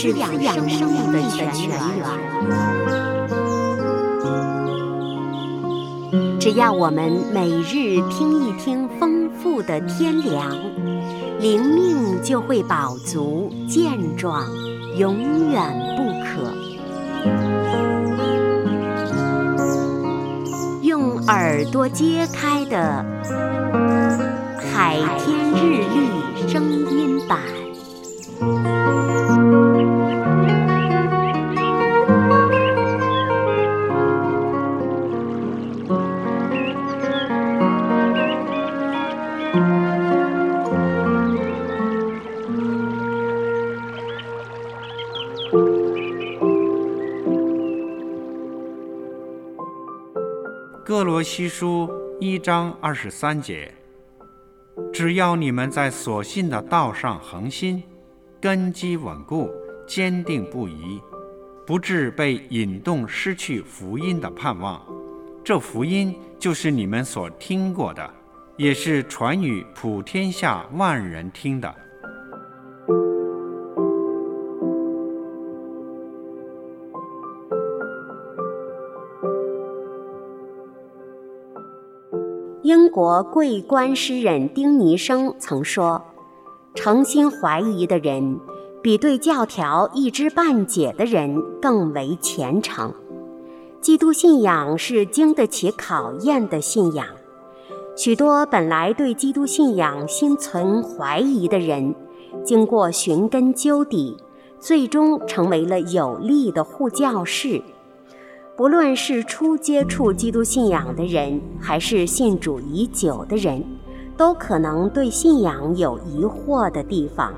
是养养生命的泉源。只要我们每日听一听丰富的天粮，灵命就会饱足健壮，永远不渴。用耳朵揭开的《海天日历》声音版。哥罗西书一章二十三节：只要你们在所信的道上恒心，根基稳固，坚定不移，不致被引动失去福音的盼望。这福音就是你们所听过的，也是传与普天下万人听的。英国桂冠诗人丁尼生曾说：“诚心怀疑的人，比对教条一知半解的人更为虔诚。基督信仰是经得起考验的信仰。许多本来对基督信仰心存怀疑的人，经过寻根究底，最终成为了有力的护教士。”不论是初接触基督信仰的人，还是信主已久的人，都可能对信仰有疑惑的地方。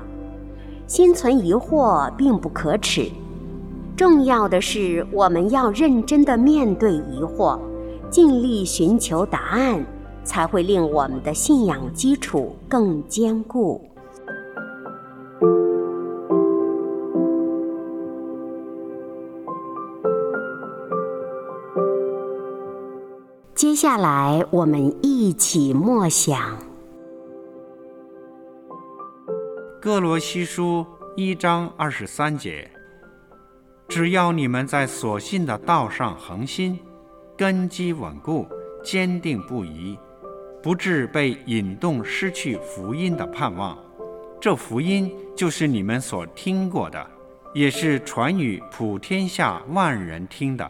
心存疑惑并不可耻，重要的是我们要认真的面对疑惑，尽力寻求答案，才会令我们的信仰基础更坚固。接下来，我们一起默想《哥罗西书》一章二十三节：只要你们在所信的道上恒心，根基稳固，坚定不移，不致被引动失去福音的盼望。这福音就是你们所听过的，也是传与普天下万人听的。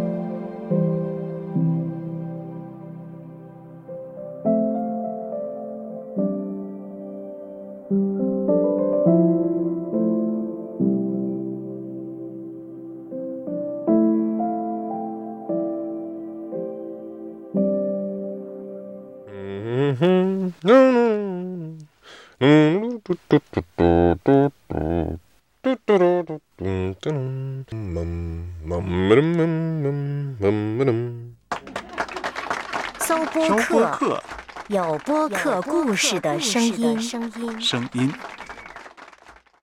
搜播客，有播客故事的声音。声音。